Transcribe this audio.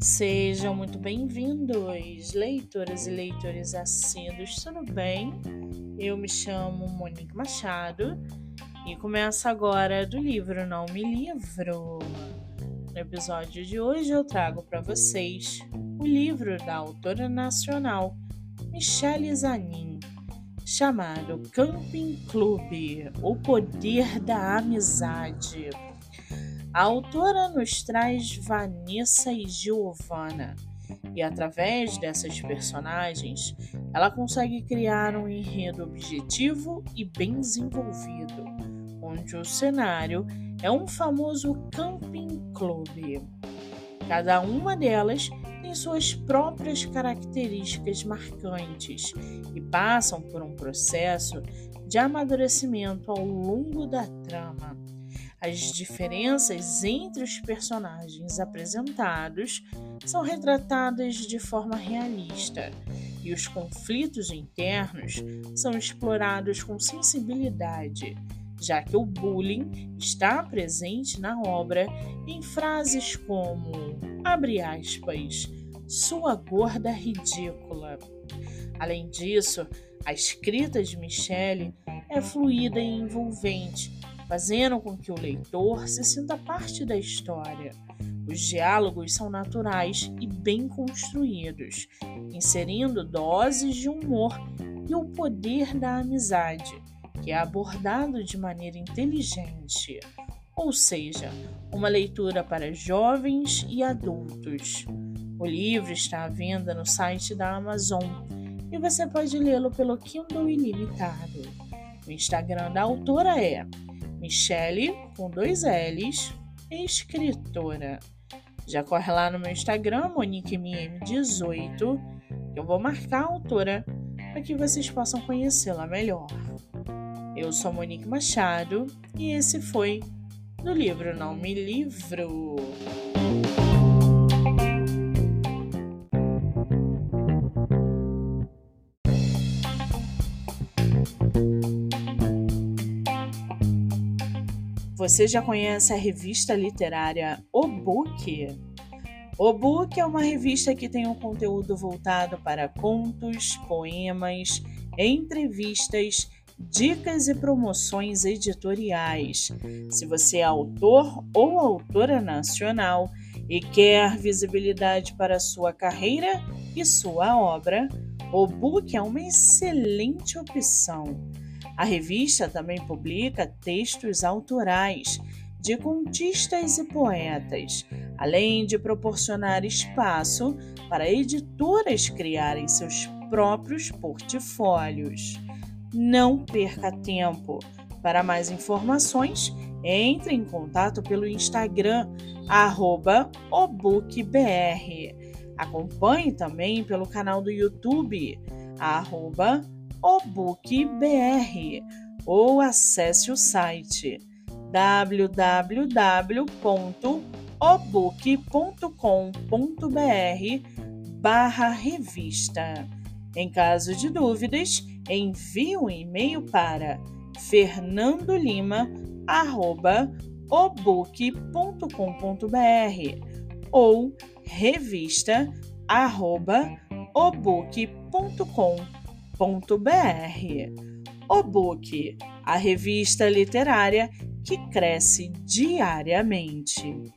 Sejam muito bem-vindos, leitoras e leitores assíduos, tudo bem? Eu me chamo Monique Machado e começo agora do livro Não Me Livro. No episódio de hoje eu trago para vocês o livro da autora nacional Michele Zanin, chamado Camping Clube O Poder da Amizade. A autora nos traz Vanessa e Giovanna, e através dessas personagens, ela consegue criar um enredo objetivo e bem desenvolvido, onde o cenário é um famoso camping clube. Cada uma delas tem suas próprias características marcantes e passam por um processo de amadurecimento ao longo da trama as diferenças entre os personagens apresentados são retratadas de forma realista e os conflitos internos são explorados com sensibilidade, já que o bullying está presente na obra em frases como abre aspas, sua gorda ridícula. Além disso, a escrita de Michelle é fluida e envolvente, fazendo com que o leitor se sinta parte da história. Os diálogos são naturais e bem construídos, inserindo doses de humor e o poder da amizade, que é abordado de maneira inteligente, ou seja, uma leitura para jovens e adultos. O livro está à venda no site da Amazon e você pode lê-lo pelo Kindle Ilimitado. O Instagram da autora é Michele, com dois L's, escritora. Já corre lá no meu Instagram, MoniqueMM18, que eu vou marcar a autora para que vocês possam conhecê-la melhor. Eu sou Monique Machado e esse foi do livro Não Me Livro. Você já conhece a revista literária O Book? O Book é uma revista que tem um conteúdo voltado para contos, poemas, entrevistas, dicas e promoções editoriais. Se você é autor ou autora nacional e quer visibilidade para sua carreira e sua obra, o Book é uma excelente opção. A revista também publica textos autorais de contistas e poetas, além de proporcionar espaço para editoras criarem seus próprios portfólios. Não perca tempo. Para mais informações, entre em contato pelo Instagram obookbr. Acompanhe também pelo canal do YouTube arroba obookbr ou acesse o site www.obook.com.br barra revista. Em caso de dúvidas, envie um e-mail para fernandolima@obook.com.br ou revista@obook.com.br o Book, a revista literária que cresce diariamente.